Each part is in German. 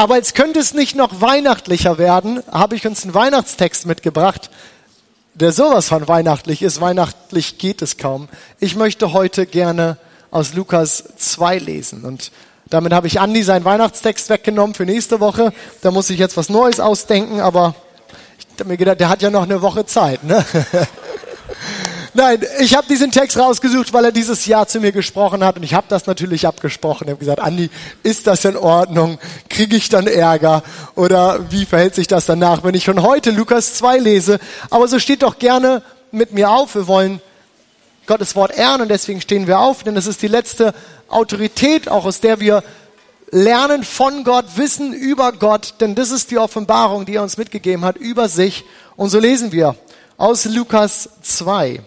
Aber jetzt könnte es nicht noch weihnachtlicher werden, habe ich uns einen Weihnachtstext mitgebracht, der sowas von weihnachtlich ist. Weihnachtlich geht es kaum. Ich möchte heute gerne aus Lukas 2 lesen. Und damit habe ich Andi seinen Weihnachtstext weggenommen für nächste Woche. Da muss ich jetzt was Neues ausdenken, aber ich habe mir gedacht, der hat ja noch eine Woche Zeit. Ne? Nein, ich habe diesen Text rausgesucht, weil er dieses Jahr zu mir gesprochen hat und ich habe das natürlich abgesprochen. Ich habe gesagt, Andi, ist das in Ordnung? Kriege ich dann Ärger? Oder wie verhält sich das danach, wenn ich schon heute Lukas 2 lese? Aber so steht doch gerne mit mir auf. Wir wollen Gottes Wort ehren und deswegen stehen wir auf, denn es ist die letzte Autorität, auch aus der wir lernen von Gott, wissen über Gott, denn das ist die Offenbarung, die er uns mitgegeben hat über sich. Und so lesen wir aus Lukas 2.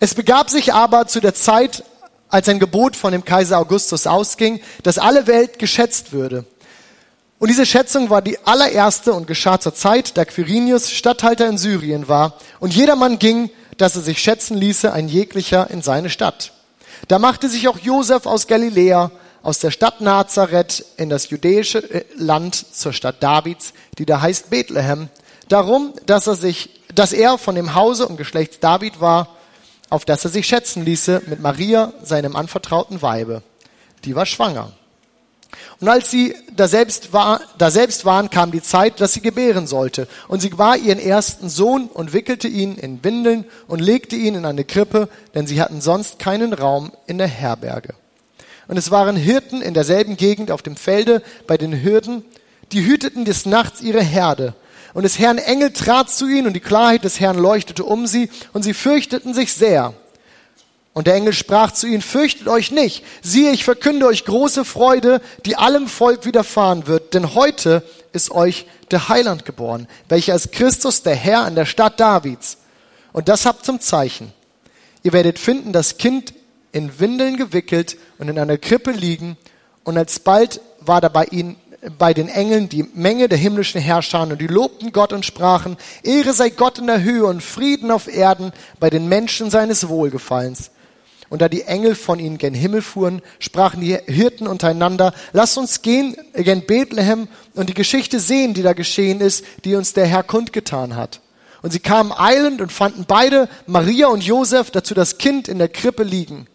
Es begab sich aber zu der Zeit, als ein Gebot von dem Kaiser Augustus ausging, dass alle Welt geschätzt würde. Und diese Schätzung war die allererste und geschah zur Zeit, da Quirinius Statthalter in Syrien war. Und jedermann ging, dass er sich schätzen ließe, ein jeglicher in seine Stadt. Da machte sich auch Josef aus Galiläa, aus der Stadt Nazareth in das jüdische äh, Land zur Stadt Davids, die da heißt Bethlehem, darum, dass er sich, dass er von dem Hause und Geschlechts David war auf das er sich schätzen ließe mit Maria, seinem anvertrauten Weibe. Die war schwanger. Und als sie da selbst, war, da waren, kam die Zeit, dass sie gebären sollte. Und sie war ihren ersten Sohn und wickelte ihn in Windeln und legte ihn in eine Krippe, denn sie hatten sonst keinen Raum in der Herberge. Und es waren Hirten in derselben Gegend auf dem Felde bei den Hürden, die hüteten des Nachts ihre Herde. Und des Herrn Engel trat zu ihnen und die Klarheit des Herrn leuchtete um sie und sie fürchteten sich sehr. Und der Engel sprach zu ihnen, fürchtet euch nicht. Siehe, ich verkünde euch große Freude, die allem Volk widerfahren wird. Denn heute ist euch der Heiland geboren, welcher ist Christus, der Herr an der Stadt Davids. Und das habt zum Zeichen. Ihr werdet finden, das Kind in Windeln gewickelt und in einer Krippe liegen. Und alsbald war da bei ihnen bei den Engeln die Menge der himmlischen Herrscher und die lobten Gott und sprachen, Ehre sei Gott in der Höhe und Frieden auf Erden bei den Menschen seines Wohlgefallens. Und da die Engel von ihnen gen Himmel fuhren, sprachen die Hirten untereinander, lass uns gehen gen Bethlehem und die Geschichte sehen, die da geschehen ist, die uns der Herr kundgetan hat. Und sie kamen eilend und fanden beide, Maria und Josef, dazu das Kind in der Krippe liegen.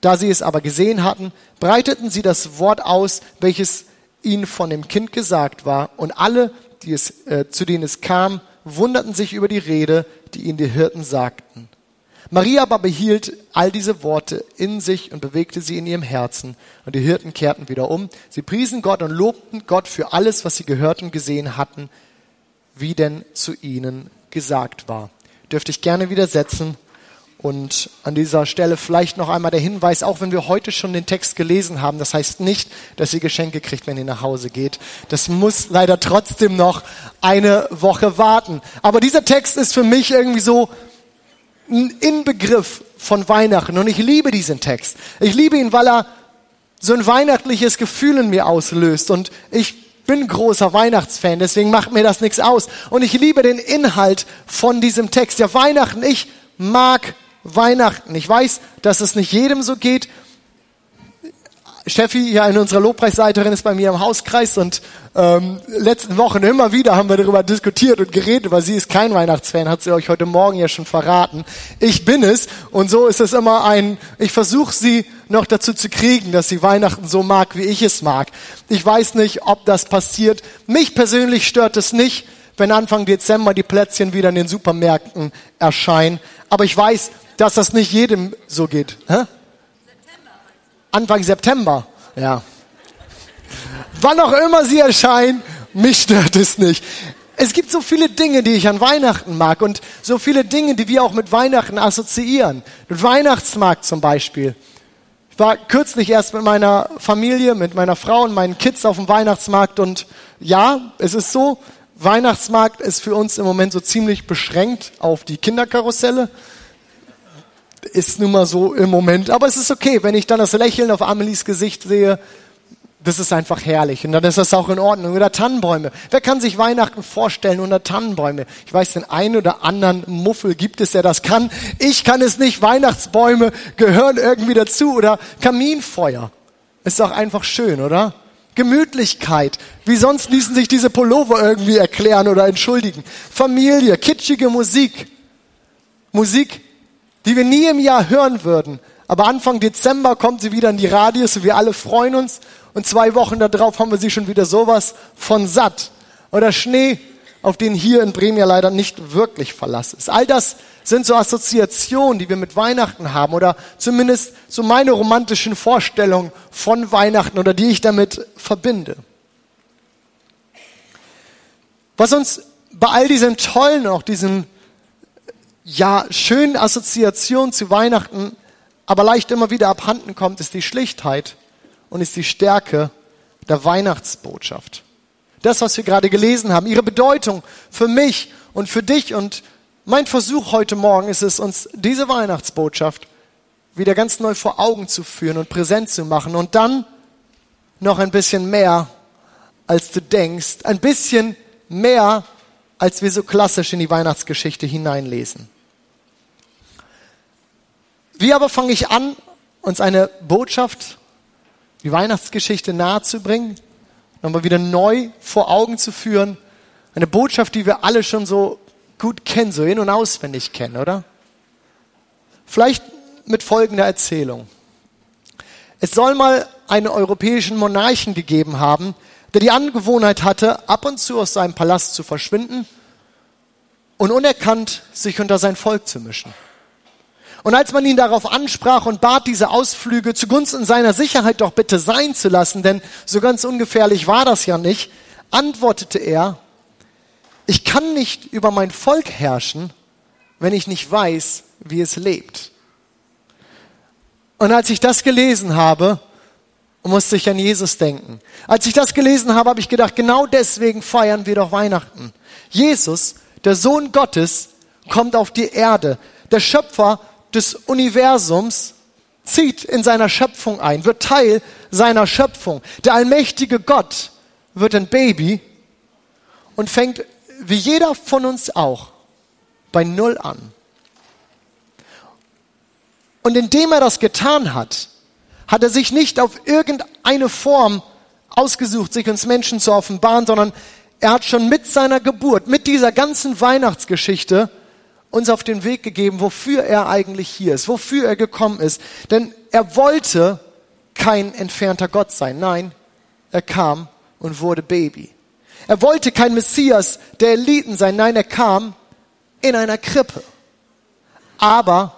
Da sie es aber gesehen hatten, breiteten sie das Wort aus, welches ihnen von dem Kind gesagt war. Und alle, die es, äh, zu denen es kam, wunderten sich über die Rede, die ihnen die Hirten sagten. Maria aber behielt all diese Worte in sich und bewegte sie in ihrem Herzen. Und die Hirten kehrten wieder um. Sie priesen Gott und lobten Gott für alles, was sie gehört und gesehen hatten, wie denn zu ihnen gesagt war. Dürfte ich gerne widersetzen. Und an dieser Stelle vielleicht noch einmal der Hinweis, auch wenn wir heute schon den Text gelesen haben, das heißt nicht, dass ihr Geschenke kriegt, wenn ihr nach Hause geht. Das muss leider trotzdem noch eine Woche warten. Aber dieser Text ist für mich irgendwie so ein Inbegriff von Weihnachten. Und ich liebe diesen Text. Ich liebe ihn, weil er so ein weihnachtliches Gefühl in mir auslöst. Und ich bin großer Weihnachtsfan, deswegen macht mir das nichts aus. Und ich liebe den Inhalt von diesem Text. Ja, Weihnachten, ich mag Weihnachten. Ich weiß, dass es nicht jedem so geht. Steffi, ja, in unserer Lobpreisleiterin, ist bei mir im Hauskreis und ähm, letzten Wochen immer wieder haben wir darüber diskutiert und geredet, weil sie ist kein Weihnachtsfan, hat sie euch heute Morgen ja schon verraten. Ich bin es und so ist es immer ein, ich versuche sie noch dazu zu kriegen, dass sie Weihnachten so mag, wie ich es mag. Ich weiß nicht, ob das passiert. Mich persönlich stört es nicht, wenn Anfang Dezember die Plätzchen wieder in den Supermärkten erscheinen. Aber ich weiß, dass das nicht jedem so geht. Hä? Anfang September, ja. Wann auch immer sie erscheinen, mich stört es nicht. Es gibt so viele Dinge, die ich an Weihnachten mag und so viele Dinge, die wir auch mit Weihnachten assoziieren. Mit Weihnachtsmarkt zum Beispiel. Ich war kürzlich erst mit meiner Familie, mit meiner Frau und meinen Kids auf dem Weihnachtsmarkt und ja, es ist so, Weihnachtsmarkt ist für uns im Moment so ziemlich beschränkt auf die Kinderkarusselle ist nun mal so im Moment. Aber es ist okay, wenn ich dann das Lächeln auf Amelies Gesicht sehe. Das ist einfach herrlich. Und dann ist das auch in Ordnung. Oder Tannenbäume. Wer kann sich Weihnachten vorstellen unter Tannenbäume? Ich weiß, den einen oder anderen Muffel gibt es, der das kann. Ich kann es nicht. Weihnachtsbäume gehören irgendwie dazu. Oder Kaminfeuer. Ist doch einfach schön, oder? Gemütlichkeit. Wie sonst ließen sich diese Pullover irgendwie erklären oder entschuldigen. Familie, kitschige Musik. Musik, die wir nie im Jahr hören würden. Aber Anfang Dezember kommt sie wieder in die Radios und wir alle freuen uns. Und zwei Wochen darauf haben wir sie schon wieder sowas von satt. Oder Schnee, auf den hier in Bremen ja leider nicht wirklich Verlass ist. All das sind so Assoziationen, die wir mit Weihnachten haben oder zumindest so meine romantischen Vorstellungen von Weihnachten oder die ich damit verbinde. Was uns bei all diesen tollen, auch diesen ja schönen Assoziationen zu Weihnachten, aber leicht immer wieder abhanden kommt, ist die Schlichtheit und ist die Stärke der Weihnachtsbotschaft. Das, was wir gerade gelesen haben, ihre Bedeutung für mich und für dich. Und mein Versuch heute Morgen ist es, uns diese Weihnachtsbotschaft wieder ganz neu vor Augen zu führen und präsent zu machen. Und dann noch ein bisschen mehr, als du denkst, ein bisschen mehr, als wir so klassisch in die Weihnachtsgeschichte hineinlesen. Wie aber fange ich an, uns eine Botschaft, die Weihnachtsgeschichte nahezubringen, nochmal wieder neu vor Augen zu führen, eine Botschaft, die wir alle schon so gut kennen, so in- und auswendig kennen, oder? Vielleicht mit folgender Erzählung. Es soll mal einen europäischen Monarchen gegeben haben, der die Angewohnheit hatte, ab und zu aus seinem Palast zu verschwinden und unerkannt sich unter sein Volk zu mischen. Und als man ihn darauf ansprach und bat, diese Ausflüge zugunsten seiner Sicherheit doch bitte sein zu lassen, denn so ganz ungefährlich war das ja nicht, antwortete er, ich kann nicht über mein Volk herrschen, wenn ich nicht weiß, wie es lebt. Und als ich das gelesen habe, musste ich an Jesus denken. Als ich das gelesen habe, habe ich gedacht, genau deswegen feiern wir doch Weihnachten. Jesus, der Sohn Gottes, kommt auf die Erde. Der Schöpfer des Universums zieht in seiner Schöpfung ein, wird Teil seiner Schöpfung. Der allmächtige Gott wird ein Baby und fängt wie jeder von uns auch, bei Null an. Und indem er das getan hat, hat er sich nicht auf irgendeine Form ausgesucht, sich uns Menschen zu offenbaren, sondern er hat schon mit seiner Geburt, mit dieser ganzen Weihnachtsgeschichte uns auf den Weg gegeben, wofür er eigentlich hier ist, wofür er gekommen ist. Denn er wollte kein entfernter Gott sein. Nein, er kam und wurde Baby. Er wollte kein Messias der Eliten sein. Nein, er kam in einer Krippe. Aber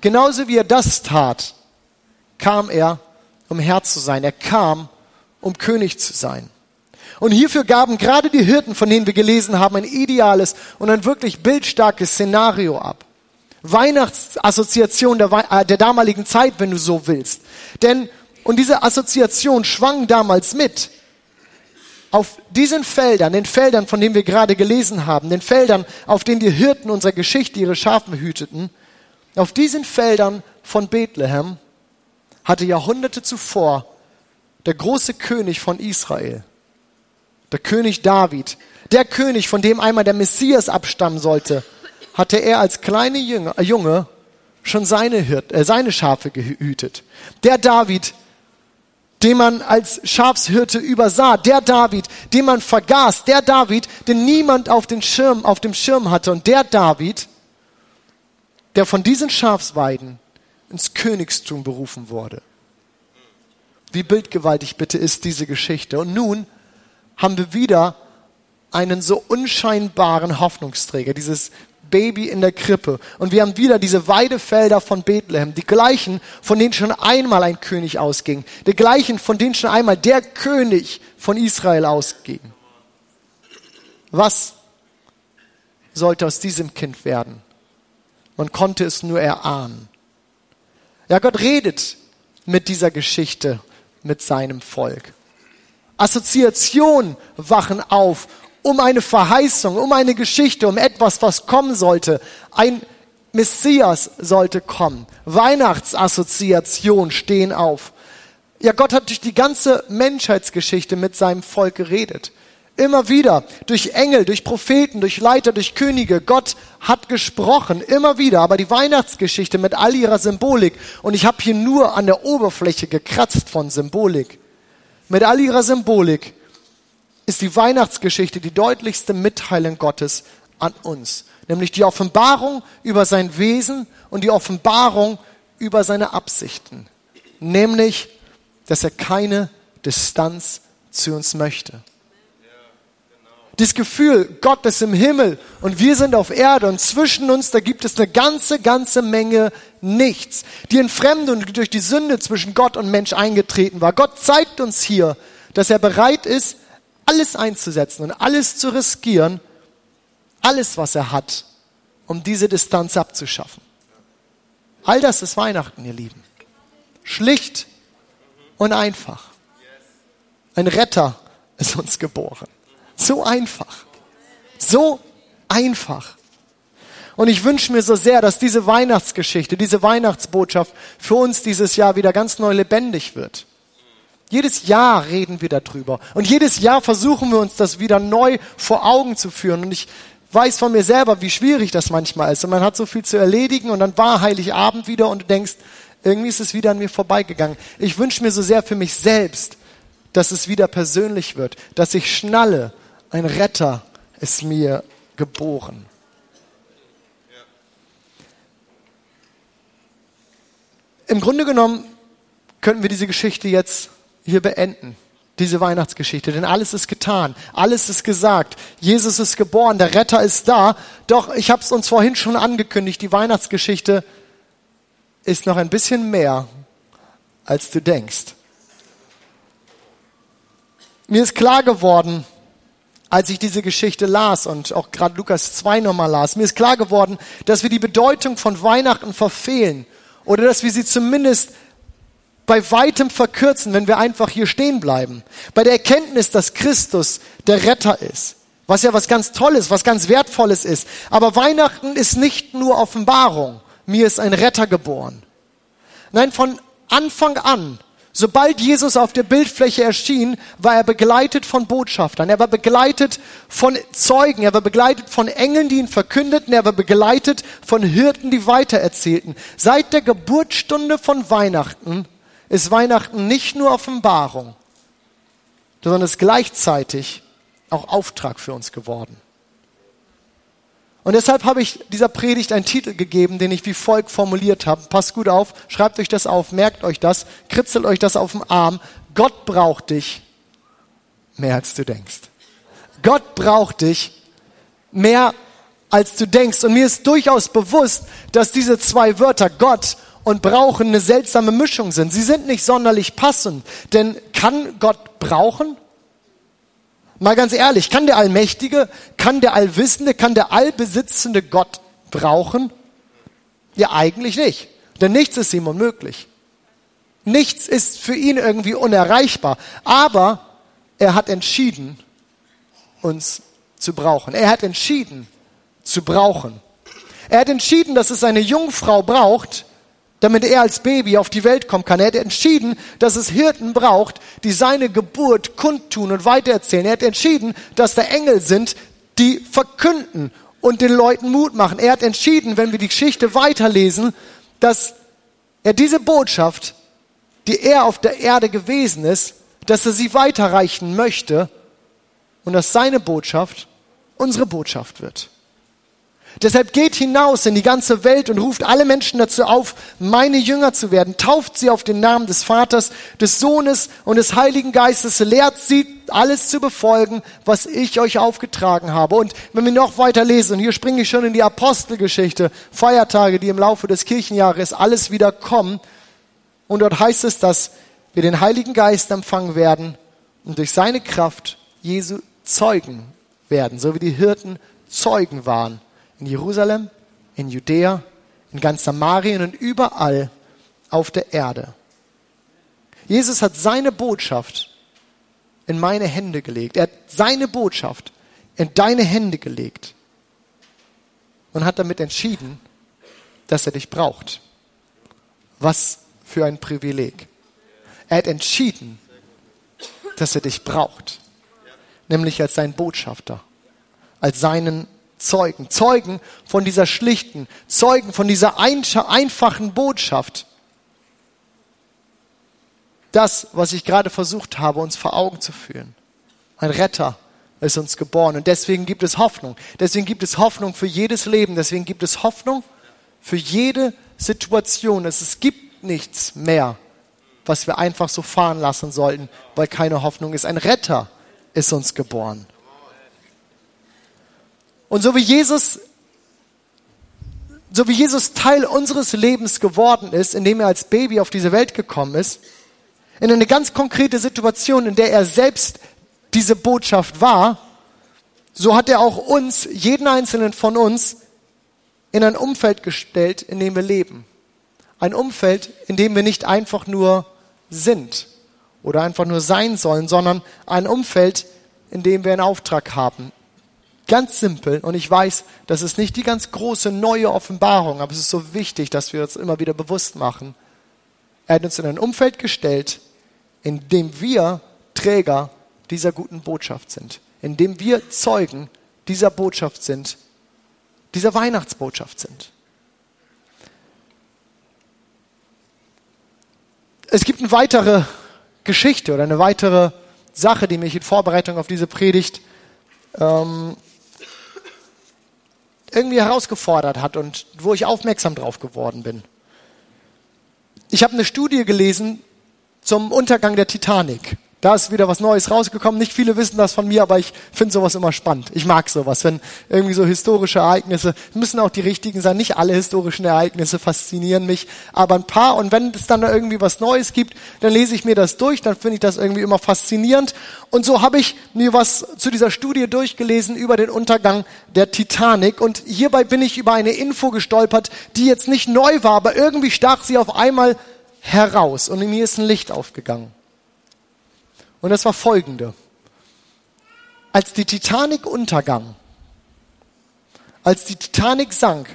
genauso wie er das tat, kam er, um Herr zu sein. Er kam, um König zu sein. Und hierfür gaben gerade die Hirten, von denen wir gelesen haben, ein ideales und ein wirklich bildstarkes Szenario ab. Weihnachtsassoziation der, äh, der damaligen Zeit, wenn du so willst. Denn, und diese Assoziation schwang damals mit auf diesen Feldern, den Feldern, von denen wir gerade gelesen haben, den Feldern, auf denen die Hirten unserer Geschichte ihre Schafen hüteten, auf diesen Feldern von Bethlehem hatte Jahrhunderte zuvor der große König von Israel, der König David, der König, von dem einmal der Messias abstammen sollte, hatte er als kleine Junge schon seine, Hirt, äh, seine Schafe gehütet. Der David, den man als Schafshirte übersah, der David, den man vergaß, der David, den niemand auf, den Schirm, auf dem Schirm hatte und der David, der von diesen Schafsweiden ins Königstum berufen wurde. Wie bildgewaltig bitte ist diese Geschichte. Und nun haben wir wieder einen so unscheinbaren Hoffnungsträger, dieses Baby in der Krippe. Und wir haben wieder diese Weidefelder von Bethlehem, die gleichen, von denen schon einmal ein König ausging, die gleichen, von denen schon einmal der König von Israel ausging. Was sollte aus diesem Kind werden? Man konnte es nur erahnen. Ja, Gott redet mit dieser Geschichte mit seinem Volk. Assoziationen wachen auf um eine Verheißung, um eine Geschichte, um etwas, was kommen sollte. Ein Messias sollte kommen. Weihnachtsassoziationen stehen auf. Ja, Gott hat durch die ganze Menschheitsgeschichte mit seinem Volk geredet. Immer wieder, durch Engel, durch Propheten, durch Leiter, durch Könige. Gott hat gesprochen, immer wieder. Aber die Weihnachtsgeschichte mit all ihrer Symbolik, und ich habe hier nur an der Oberfläche gekratzt von Symbolik, mit all ihrer Symbolik ist die Weihnachtsgeschichte die deutlichste Mitteilung Gottes an uns, nämlich die Offenbarung über sein Wesen und die Offenbarung über seine Absichten, nämlich, dass er keine Distanz zu uns möchte. Dieses Gefühl, Gott ist im Himmel und wir sind auf Erde und zwischen uns, da gibt es eine ganze, ganze Menge nichts. Die Entfremdung, die durch die Sünde zwischen Gott und Mensch eingetreten war. Gott zeigt uns hier, dass er bereit ist, alles einzusetzen und alles zu riskieren, alles, was er hat, um diese Distanz abzuschaffen. All das ist Weihnachten, ihr Lieben. Schlicht und einfach. Ein Retter ist uns geboren. So einfach. So einfach. Und ich wünsche mir so sehr, dass diese Weihnachtsgeschichte, diese Weihnachtsbotschaft für uns dieses Jahr wieder ganz neu lebendig wird. Jedes Jahr reden wir darüber. Und jedes Jahr versuchen wir uns das wieder neu vor Augen zu führen. Und ich weiß von mir selber, wie schwierig das manchmal ist. Und man hat so viel zu erledigen und dann war Heiligabend wieder und du denkst, irgendwie ist es wieder an mir vorbeigegangen. Ich wünsche mir so sehr für mich selbst, dass es wieder persönlich wird, dass ich schnalle, ein Retter ist mir geboren. Im Grunde genommen könnten wir diese Geschichte jetzt hier beenden. Diese Weihnachtsgeschichte, denn alles ist getan, alles ist gesagt. Jesus ist geboren, der Retter ist da. Doch ich habe es uns vorhin schon angekündigt, die Weihnachtsgeschichte ist noch ein bisschen mehr, als du denkst. Mir ist klar geworden, als ich diese Geschichte las und auch gerade Lukas 2 nochmal las, mir ist klar geworden, dass wir die Bedeutung von Weihnachten verfehlen oder dass wir sie zumindest bei weitem verkürzen, wenn wir einfach hier stehen bleiben. Bei der Erkenntnis, dass Christus der Retter ist, was ja was ganz Tolles, was ganz Wertvolles ist. Aber Weihnachten ist nicht nur Offenbarung. Mir ist ein Retter geboren. Nein, von Anfang an Sobald Jesus auf der Bildfläche erschien, war er begleitet von Botschaftern, er war begleitet von Zeugen, er war begleitet von Engeln, die ihn verkündeten, er war begleitet von Hirten, die weitererzählten. Seit der Geburtsstunde von Weihnachten ist Weihnachten nicht nur Offenbarung, sondern ist gleichzeitig auch Auftrag für uns geworden. Und deshalb habe ich dieser Predigt einen Titel gegeben, den ich wie folgt formuliert habe. Passt gut auf, schreibt euch das auf, merkt euch das, kritzelt euch das auf den Arm. Gott braucht dich mehr als du denkst. Gott braucht dich mehr als du denkst. Und mir ist durchaus bewusst, dass diese zwei Wörter Gott und brauchen eine seltsame Mischung sind. Sie sind nicht sonderlich passend. Denn kann Gott brauchen? Mal ganz ehrlich, kann der Allmächtige, kann der Allwissende, kann der Allbesitzende Gott brauchen? Ja, eigentlich nicht. Denn nichts ist ihm unmöglich. Nichts ist für ihn irgendwie unerreichbar. Aber er hat entschieden, uns zu brauchen. Er hat entschieden, zu brauchen. Er hat entschieden, dass es eine Jungfrau braucht, damit er als Baby auf die Welt kommen kann. Er hat entschieden, dass es Hirten braucht, die seine Geburt kundtun und weitererzählen. Er hat entschieden, dass da Engel sind, die verkünden und den Leuten Mut machen. Er hat entschieden, wenn wir die Geschichte weiterlesen, dass er diese Botschaft, die er auf der Erde gewesen ist, dass er sie weiterreichen möchte und dass seine Botschaft unsere Botschaft wird. Deshalb geht hinaus in die ganze Welt und ruft alle Menschen dazu auf, meine Jünger zu werden. Tauft sie auf den Namen des Vaters, des Sohnes und des Heiligen Geistes. Lehrt sie, alles zu befolgen, was ich euch aufgetragen habe. Und wenn wir noch weiter lesen, und hier springe ich schon in die Apostelgeschichte, Feiertage, die im Laufe des Kirchenjahres alles wieder kommen. Und dort heißt es, dass wir den Heiligen Geist empfangen werden und durch seine Kraft Jesu Zeugen werden, so wie die Hirten Zeugen waren in Jerusalem, in Judäa, in ganz Samarien und überall auf der Erde. Jesus hat seine Botschaft in meine Hände gelegt. Er hat seine Botschaft in deine Hände gelegt und hat damit entschieden, dass er dich braucht. Was für ein Privileg. Er hat entschieden, dass er dich braucht, nämlich als sein Botschafter, als seinen Zeugen. Zeugen von dieser schlichten, Zeugen von dieser einfachen Botschaft. das, was ich gerade versucht habe, uns vor Augen zu führen. Ein Retter ist uns geboren und deswegen gibt es Hoffnung. Deswegen gibt es Hoffnung für jedes Leben. Deswegen gibt es Hoffnung für jede Situation. Es gibt nichts mehr, was wir einfach so fahren lassen sollten, weil keine Hoffnung ist. Ein Retter ist uns geboren. Und so wie Jesus, so wie Jesus Teil unseres Lebens geworden ist, indem er als Baby auf diese Welt gekommen ist, in eine ganz konkrete Situation, in der er selbst diese Botschaft war, so hat er auch uns, jeden einzelnen von uns, in ein Umfeld gestellt, in dem wir leben. Ein Umfeld, in dem wir nicht einfach nur sind oder einfach nur sein sollen, sondern ein Umfeld, in dem wir einen Auftrag haben. Ganz simpel. Und ich weiß, das ist nicht die ganz große neue Offenbarung, aber es ist so wichtig, dass wir uns immer wieder bewusst machen. Er hat uns in ein Umfeld gestellt, in dem wir Träger dieser guten Botschaft sind, in dem wir Zeugen dieser Botschaft sind, dieser Weihnachtsbotschaft sind. Es gibt eine weitere Geschichte oder eine weitere Sache, die mich in Vorbereitung auf diese Predigt ähm, irgendwie herausgefordert hat und wo ich aufmerksam drauf geworden bin. Ich habe eine Studie gelesen zum Untergang der Titanic. Da ist wieder was Neues rausgekommen. Nicht viele wissen das von mir, aber ich finde sowas immer spannend. Ich mag sowas, wenn irgendwie so historische Ereignisse, müssen auch die richtigen sein. Nicht alle historischen Ereignisse faszinieren mich, aber ein paar. Und wenn es dann irgendwie was Neues gibt, dann lese ich mir das durch, dann finde ich das irgendwie immer faszinierend. Und so habe ich mir was zu dieser Studie durchgelesen über den Untergang der Titanic. Und hierbei bin ich über eine Info gestolpert, die jetzt nicht neu war, aber irgendwie stach sie auf einmal heraus. Und in mir ist ein Licht aufgegangen. Und das war folgende. Als die Titanic untergang, als die Titanic sank,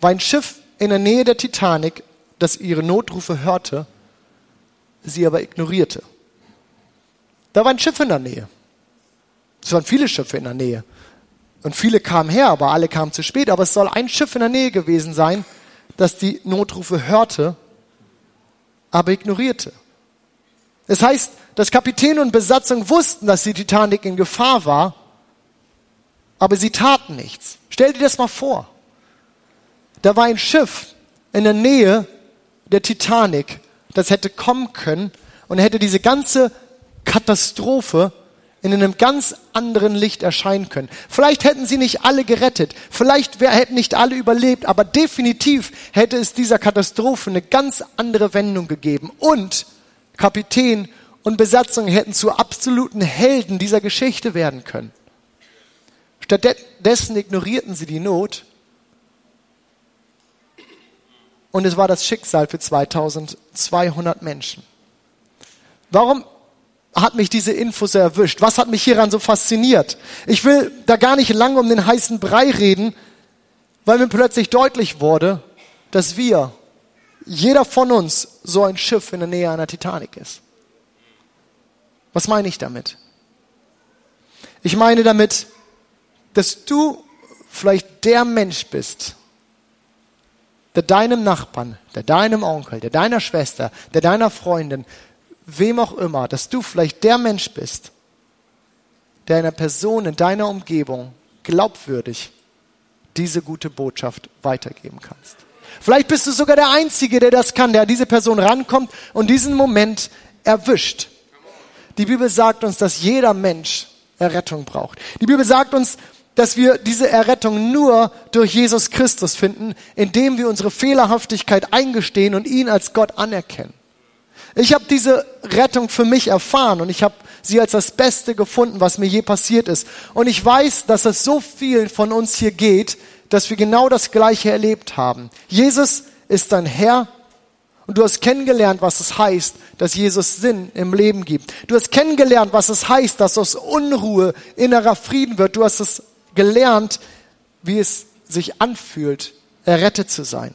war ein Schiff in der Nähe der Titanic, das ihre Notrufe hörte, sie aber ignorierte. Da war ein Schiff in der Nähe. Es waren viele Schiffe in der Nähe. Und viele kamen her, aber alle kamen zu spät. Aber es soll ein Schiff in der Nähe gewesen sein, das die Notrufe hörte, aber ignorierte. Es heißt, dass Kapitän und Besatzung wussten, dass die Titanic in Gefahr war, aber sie taten nichts. Stell dir das mal vor. Da war ein Schiff in der Nähe der Titanic, das hätte kommen können und hätte diese ganze Katastrophe in einem ganz anderen Licht erscheinen können. Vielleicht hätten sie nicht alle gerettet, vielleicht hätten nicht alle überlebt, aber definitiv hätte es dieser Katastrophe eine ganz andere Wendung gegeben. Und Kapitän und Besatzung hätten zu absoluten Helden dieser Geschichte werden können. Stattdessen ignorierten sie die Not und es war das Schicksal für 2200 Menschen. Warum hat mich diese Info so erwischt? Was hat mich hieran so fasziniert? Ich will da gar nicht lange um den heißen Brei reden, weil mir plötzlich deutlich wurde, dass wir, jeder von uns, so ein Schiff in der Nähe einer Titanic ist. Was meine ich damit? Ich meine damit, dass du vielleicht der Mensch bist, der deinem Nachbarn, der deinem Onkel, der deiner Schwester, der deiner Freundin, wem auch immer, dass du vielleicht der Mensch bist, der einer Person in deiner Umgebung glaubwürdig diese gute Botschaft weitergeben kannst. Vielleicht bist du sogar der Einzige, der das kann, der an diese Person rankommt und diesen Moment erwischt. Die Bibel sagt uns, dass jeder Mensch Errettung braucht. Die Bibel sagt uns, dass wir diese Errettung nur durch Jesus Christus finden, indem wir unsere Fehlerhaftigkeit eingestehen und ihn als Gott anerkennen. Ich habe diese Rettung für mich erfahren und ich habe sie als das Beste gefunden, was mir je passiert ist. Und ich weiß, dass es so vielen von uns hier geht, dass wir genau das Gleiche erlebt haben. Jesus ist dein Herr und du hast kennengelernt, was es heißt, dass Jesus Sinn im Leben gibt. Du hast kennengelernt, was es heißt, dass aus Unruhe innerer Frieden wird. Du hast es gelernt, wie es sich anfühlt, errettet zu sein.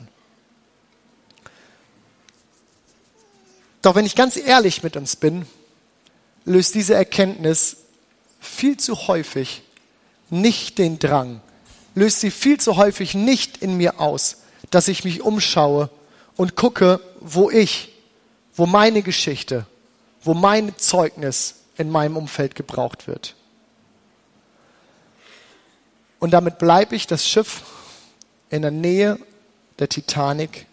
Doch wenn ich ganz ehrlich mit uns bin, löst diese Erkenntnis viel zu häufig nicht den Drang, löst sie viel zu häufig nicht in mir aus, dass ich mich umschaue und gucke, wo ich wo meine Geschichte, wo mein Zeugnis in meinem Umfeld gebraucht wird. Und damit bleibe ich das Schiff in der Nähe der Titanic,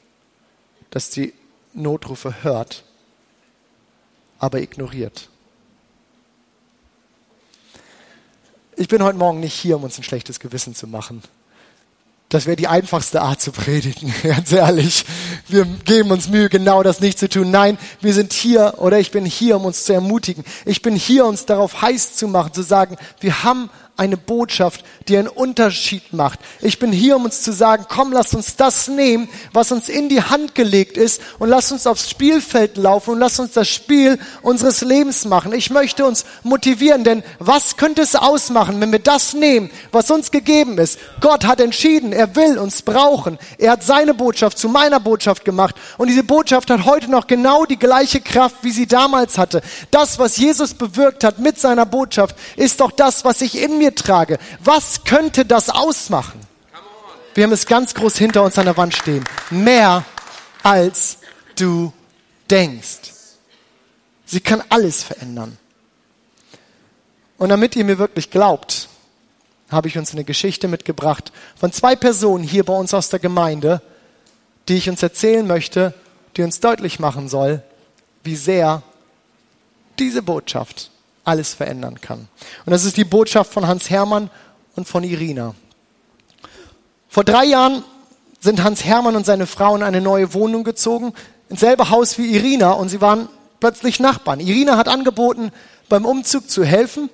das die Notrufe hört, aber ignoriert. Ich bin heute Morgen nicht hier, um uns ein schlechtes Gewissen zu machen. Das wäre die einfachste Art zu predigen, ganz ehrlich. Wir geben uns Mühe, genau das nicht zu tun. Nein, wir sind hier oder ich bin hier, um uns zu ermutigen. Ich bin hier, uns darauf heiß zu machen, zu sagen, wir haben eine Botschaft, die einen Unterschied macht. Ich bin hier, um uns zu sagen, komm, lass uns das nehmen, was uns in die Hand gelegt ist und lass uns aufs Spielfeld laufen und lass uns das Spiel unseres Lebens machen. Ich möchte uns motivieren, denn was könnte es ausmachen, wenn wir das nehmen, was uns gegeben ist? Gott hat entschieden, er will uns brauchen. Er hat seine Botschaft zu meiner Botschaft gemacht und diese Botschaft hat heute noch genau die gleiche Kraft, wie sie damals hatte. Das, was Jesus bewirkt hat mit seiner Botschaft, ist doch das, was sich in mir trage. Was könnte das ausmachen? Wir haben es ganz groß hinter uns an der Wand stehen. Mehr als du denkst. Sie kann alles verändern. Und damit ihr mir wirklich glaubt, habe ich uns eine Geschichte mitgebracht von zwei Personen hier bei uns aus der Gemeinde, die ich uns erzählen möchte, die uns deutlich machen soll, wie sehr diese Botschaft alles verändern kann. Und das ist die Botschaft von Hans Hermann und von Irina. Vor drei Jahren sind Hans Hermann und seine Frau in eine neue Wohnung gezogen, ins selbe Haus wie Irina und sie waren plötzlich Nachbarn. Irina hat angeboten, beim Umzug zu helfen.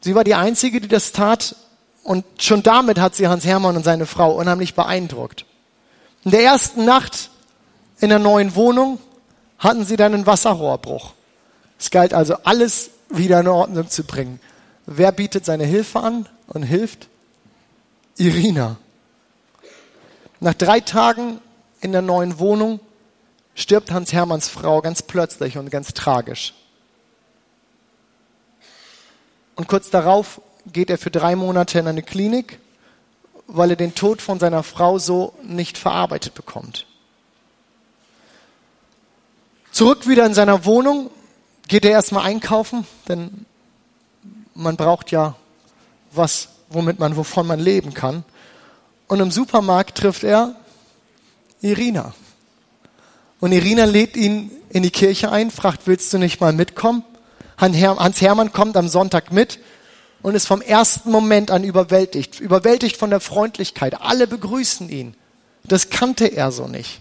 Sie war die Einzige, die das tat und schon damit hat sie Hans Hermann und seine Frau unheimlich beeindruckt. In der ersten Nacht in der neuen Wohnung hatten sie dann einen Wasserrohrbruch. Es galt also alles wieder in Ordnung zu bringen. Wer bietet seine Hilfe an und hilft? Irina. Nach drei Tagen in der neuen Wohnung stirbt Hans Hermanns Frau ganz plötzlich und ganz tragisch. Und kurz darauf geht er für drei Monate in eine Klinik, weil er den Tod von seiner Frau so nicht verarbeitet bekommt. Zurück wieder in seiner Wohnung geht er erstmal einkaufen, denn man braucht ja was, womit man, wovon man leben kann. Und im Supermarkt trifft er Irina. Und Irina lädt ihn in die Kirche ein, fragt, willst du nicht mal mitkommen? Hans Hermann kommt am Sonntag mit und ist vom ersten Moment an überwältigt. Überwältigt von der Freundlichkeit. Alle begrüßen ihn. Das kannte er so nicht.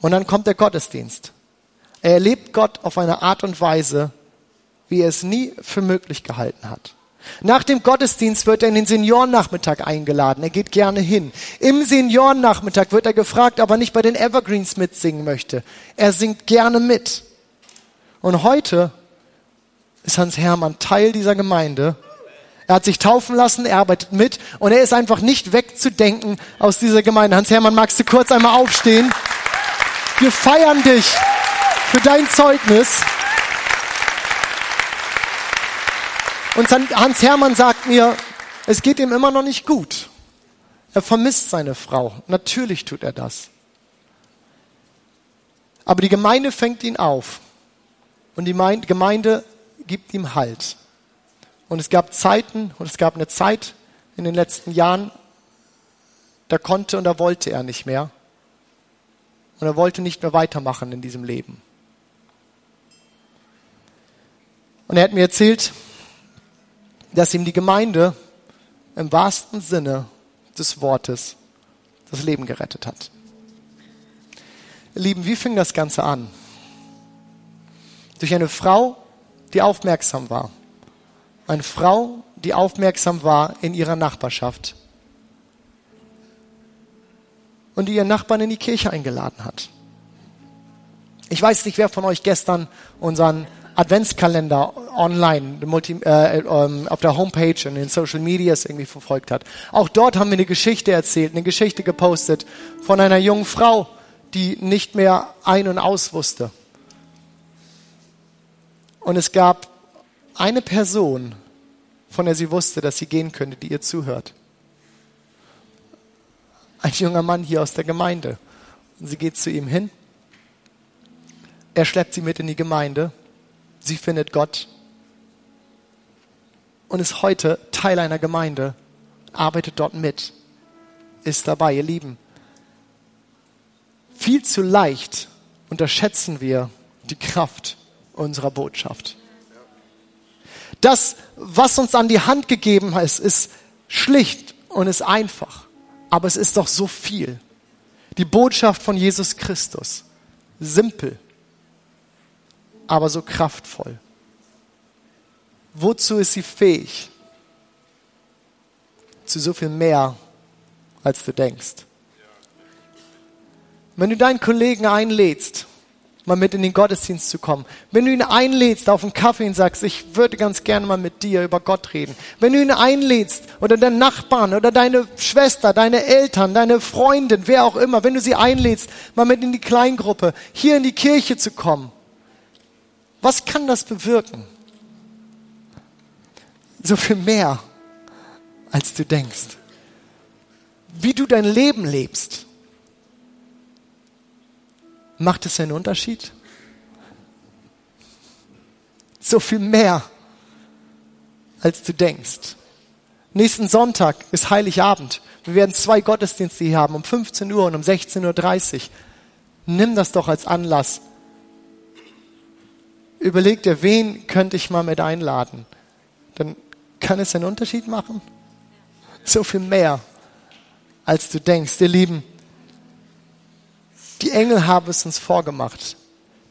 Und dann kommt der Gottesdienst. Er erlebt Gott auf eine Art und Weise, wie er es nie für möglich gehalten hat. Nach dem Gottesdienst wird er in den Seniorennachmittag eingeladen. Er geht gerne hin. Im Seniorennachmittag wird er gefragt, ob er nicht bei den Evergreens mitsingen möchte. Er singt gerne mit. Und heute ist Hans Hermann Teil dieser Gemeinde. Er hat sich taufen lassen, er arbeitet mit und er ist einfach nicht wegzudenken aus dieser Gemeinde. Hans Hermann, magst du kurz einmal aufstehen? Wir feiern dich für dein Zeugnis. Und Hans Hermann sagt mir, es geht ihm immer noch nicht gut. Er vermisst seine Frau. Natürlich tut er das. Aber die Gemeinde fängt ihn auf. Und die Gemeinde gibt ihm Halt. Und es gab Zeiten, und es gab eine Zeit in den letzten Jahren, da konnte und da wollte er nicht mehr. Und er wollte nicht mehr weitermachen in diesem Leben. Und er hat mir erzählt, dass ihm die Gemeinde im wahrsten Sinne des Wortes das Leben gerettet hat. Lieben, wie fing das Ganze an? Durch eine Frau, die aufmerksam war. Eine Frau, die aufmerksam war in ihrer Nachbarschaft. Und die ihren Nachbarn in die Kirche eingeladen hat. Ich weiß nicht, wer von euch gestern unseren Adventskalender online multi, äh, ähm, auf der Homepage und in den Social Medias irgendwie verfolgt hat. Auch dort haben wir eine Geschichte erzählt, eine Geschichte gepostet von einer jungen Frau, die nicht mehr ein- und aus wusste. Und es gab eine Person, von der sie wusste, dass sie gehen könnte, die ihr zuhört. Ein junger Mann hier aus der Gemeinde. Und sie geht zu ihm hin Er schleppt sie mit in die Gemeinde. Sie findet Gott und ist heute Teil einer Gemeinde, arbeitet dort mit, ist dabei, ihr Lieben. Viel zu leicht unterschätzen wir die Kraft unserer Botschaft. Das, was uns an die Hand gegeben ist, ist schlicht und ist einfach. Aber es ist doch so viel. Die Botschaft von Jesus Christus. Simpel, aber so kraftvoll. Wozu ist sie fähig? Zu so viel mehr, als du denkst. Wenn du deinen Kollegen einlädst, mal mit in den Gottesdienst zu kommen. Wenn du ihn einlädst auf einen Kaffee und sagst, ich würde ganz gerne mal mit dir über Gott reden. Wenn du ihn einlädst oder deinen Nachbarn oder deine Schwester, deine Eltern, deine Freundin, wer auch immer, wenn du sie einlädst, mal mit in die Kleingruppe, hier in die Kirche zu kommen. Was kann das bewirken? So viel mehr, als du denkst. Wie du dein Leben lebst Macht es einen Unterschied? So viel mehr, als du denkst. Nächsten Sonntag ist Heiligabend. Wir werden zwei Gottesdienste hier haben, um 15 Uhr und um 16.30 Uhr. Nimm das doch als Anlass. Überleg dir, wen könnte ich mal mit einladen? Dann kann es einen Unterschied machen. So viel mehr, als du denkst. Ihr Lieben, die Engel haben es uns vorgemacht.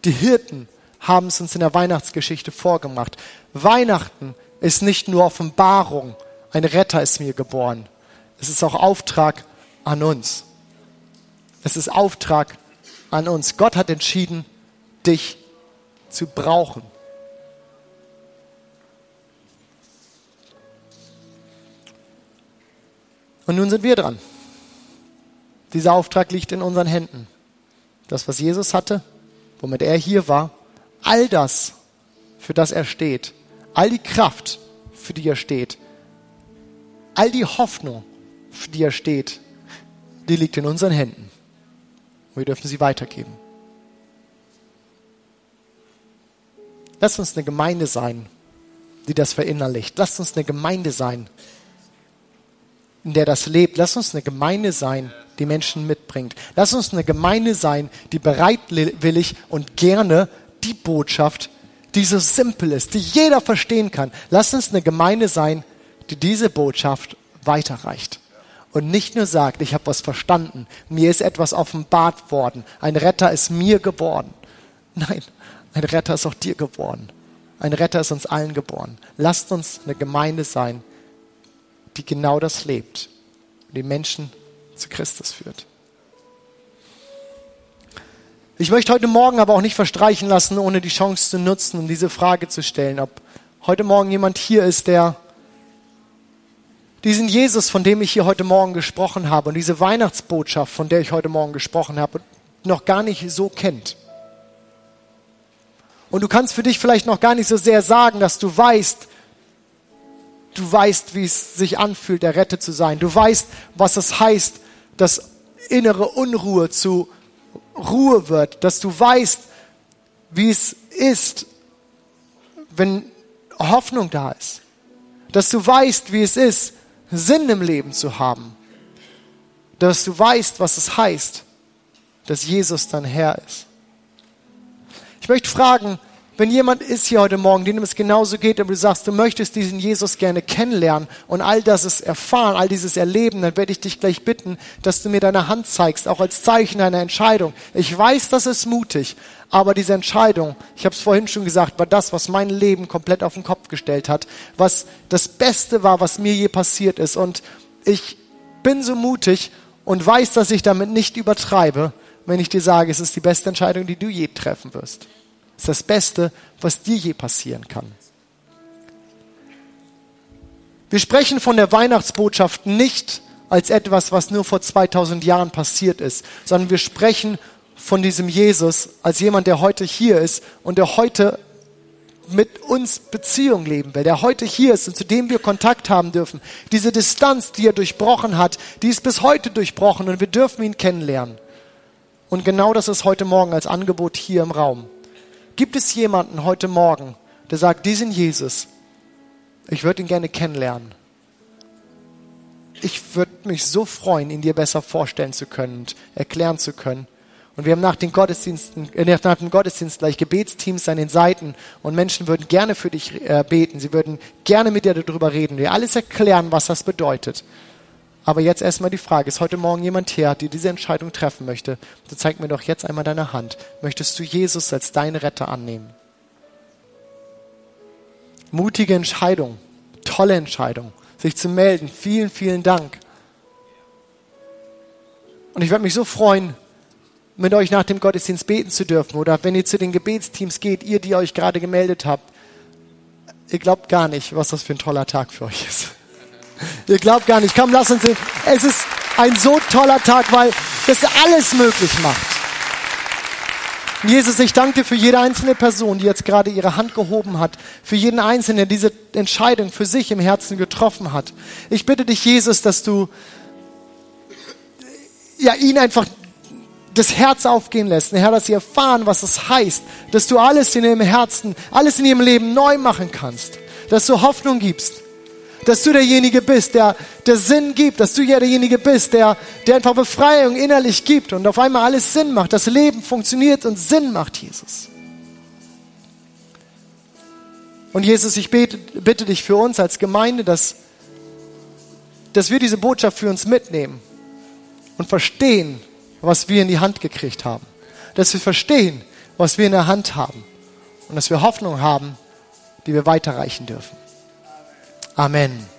Die Hirten haben es uns in der Weihnachtsgeschichte vorgemacht. Weihnachten ist nicht nur Offenbarung, ein Retter ist mir geboren. Es ist auch Auftrag an uns. Es ist Auftrag an uns. Gott hat entschieden, dich zu brauchen. Und nun sind wir dran. Dieser Auftrag liegt in unseren Händen das, was Jesus hatte, womit er hier war, all das, für das er steht, all die Kraft, für die er steht, all die Hoffnung, für die er steht, die liegt in unseren Händen. Wir dürfen sie weitergeben. Lass uns eine Gemeinde sein, die das verinnerlicht. Lass uns eine Gemeinde sein, in der das lebt. Lass uns eine Gemeinde sein, die Menschen mitbringt. Lass uns eine Gemeinde sein, die bereitwillig und gerne die Botschaft, die so simpel ist, die jeder verstehen kann. Lass uns eine Gemeinde sein, die diese Botschaft weiterreicht. Und nicht nur sagt, ich habe was verstanden, mir ist etwas offenbart worden, ein Retter ist mir geboren. Nein, ein Retter ist auch dir geboren. Ein Retter ist uns allen geboren. Lasst uns eine Gemeinde sein, die genau das lebt und die Menschen zu Christus führt. Ich möchte heute Morgen aber auch nicht verstreichen lassen, ohne die Chance zu nutzen, um diese Frage zu stellen, ob heute Morgen jemand hier ist, der diesen Jesus, von dem ich hier heute Morgen gesprochen habe, und diese Weihnachtsbotschaft, von der ich heute Morgen gesprochen habe, noch gar nicht so kennt. Und du kannst für dich vielleicht noch gar nicht so sehr sagen, dass du weißt, du weißt, wie es sich anfühlt, errettet zu sein. Du weißt, was es heißt, dass innere Unruhe zu Ruhe wird, dass du weißt, wie es ist, wenn Hoffnung da ist, dass du weißt, wie es ist, Sinn im Leben zu haben, dass du weißt, was es heißt, dass Jesus dein Herr ist. Ich möchte fragen, wenn jemand ist hier heute Morgen, dem es genauso geht, aber du sagst, du möchtest diesen Jesus gerne kennenlernen und all das ist erfahren, all dieses erleben, dann werde ich dich gleich bitten, dass du mir deine Hand zeigst, auch als Zeichen deiner Entscheidung. Ich weiß, das ist mutig, aber diese Entscheidung, ich habe es vorhin schon gesagt, war das, was mein Leben komplett auf den Kopf gestellt hat, was das Beste war, was mir je passiert ist. Und ich bin so mutig und weiß, dass ich damit nicht übertreibe, wenn ich dir sage, es ist die beste Entscheidung, die du je treffen wirst. Ist das Beste, was dir je passieren kann. Wir sprechen von der Weihnachtsbotschaft nicht als etwas, was nur vor 2000 Jahren passiert ist, sondern wir sprechen von diesem Jesus als jemand, der heute hier ist und der heute mit uns Beziehung leben will, der heute hier ist und zu dem wir Kontakt haben dürfen. Diese Distanz, die er durchbrochen hat, die ist bis heute durchbrochen und wir dürfen ihn kennenlernen. Und genau das ist heute Morgen als Angebot hier im Raum. Gibt es jemanden heute Morgen, der sagt, diesen Jesus, ich würde ihn gerne kennenlernen. Ich würde mich so freuen, ihn dir besser vorstellen zu können und erklären zu können. Und wir haben nach, den Gottesdiensten, äh, nach dem Gottesdienst gleich Gebetsteams an den Seiten und Menschen würden gerne für dich äh, beten. Sie würden gerne mit dir darüber reden, dir alles erklären, was das bedeutet. Aber jetzt erstmal die Frage, ist heute Morgen jemand hier, der diese Entscheidung treffen möchte? So zeig mir doch jetzt einmal deine Hand. Möchtest du Jesus als deinen Retter annehmen? Mutige Entscheidung, tolle Entscheidung, sich zu melden. Vielen, vielen Dank. Und ich würde mich so freuen, mit euch nach dem Gottesdienst beten zu dürfen. Oder wenn ihr zu den Gebetsteams geht, ihr, die euch gerade gemeldet habt, ihr glaubt gar nicht, was das für ein toller Tag für euch ist. Ihr glaubt gar nicht. Komm, lass uns sehen. Es ist ein so toller Tag, weil es alles möglich macht. Jesus, ich danke dir für jede einzelne Person, die jetzt gerade ihre Hand gehoben hat, für jeden Einzelnen, der diese Entscheidung für sich im Herzen getroffen hat. Ich bitte dich, Jesus, dass du ja, ihn einfach das Herz aufgehen lässt. Herr, dass sie erfahren, was es heißt, dass du alles in ihrem Herzen, alles in ihrem Leben neu machen kannst, dass du Hoffnung gibst, dass du derjenige bist, der, der Sinn gibt, dass du ja derjenige bist, der, der einfach Befreiung innerlich gibt und auf einmal alles Sinn macht, das Leben funktioniert und Sinn macht, Jesus. Und Jesus, ich bete, bitte dich für uns als Gemeinde, dass, dass wir diese Botschaft für uns mitnehmen und verstehen, was wir in die Hand gekriegt haben. Dass wir verstehen, was wir in der Hand haben. Und dass wir Hoffnung haben, die wir weiterreichen dürfen. Amen.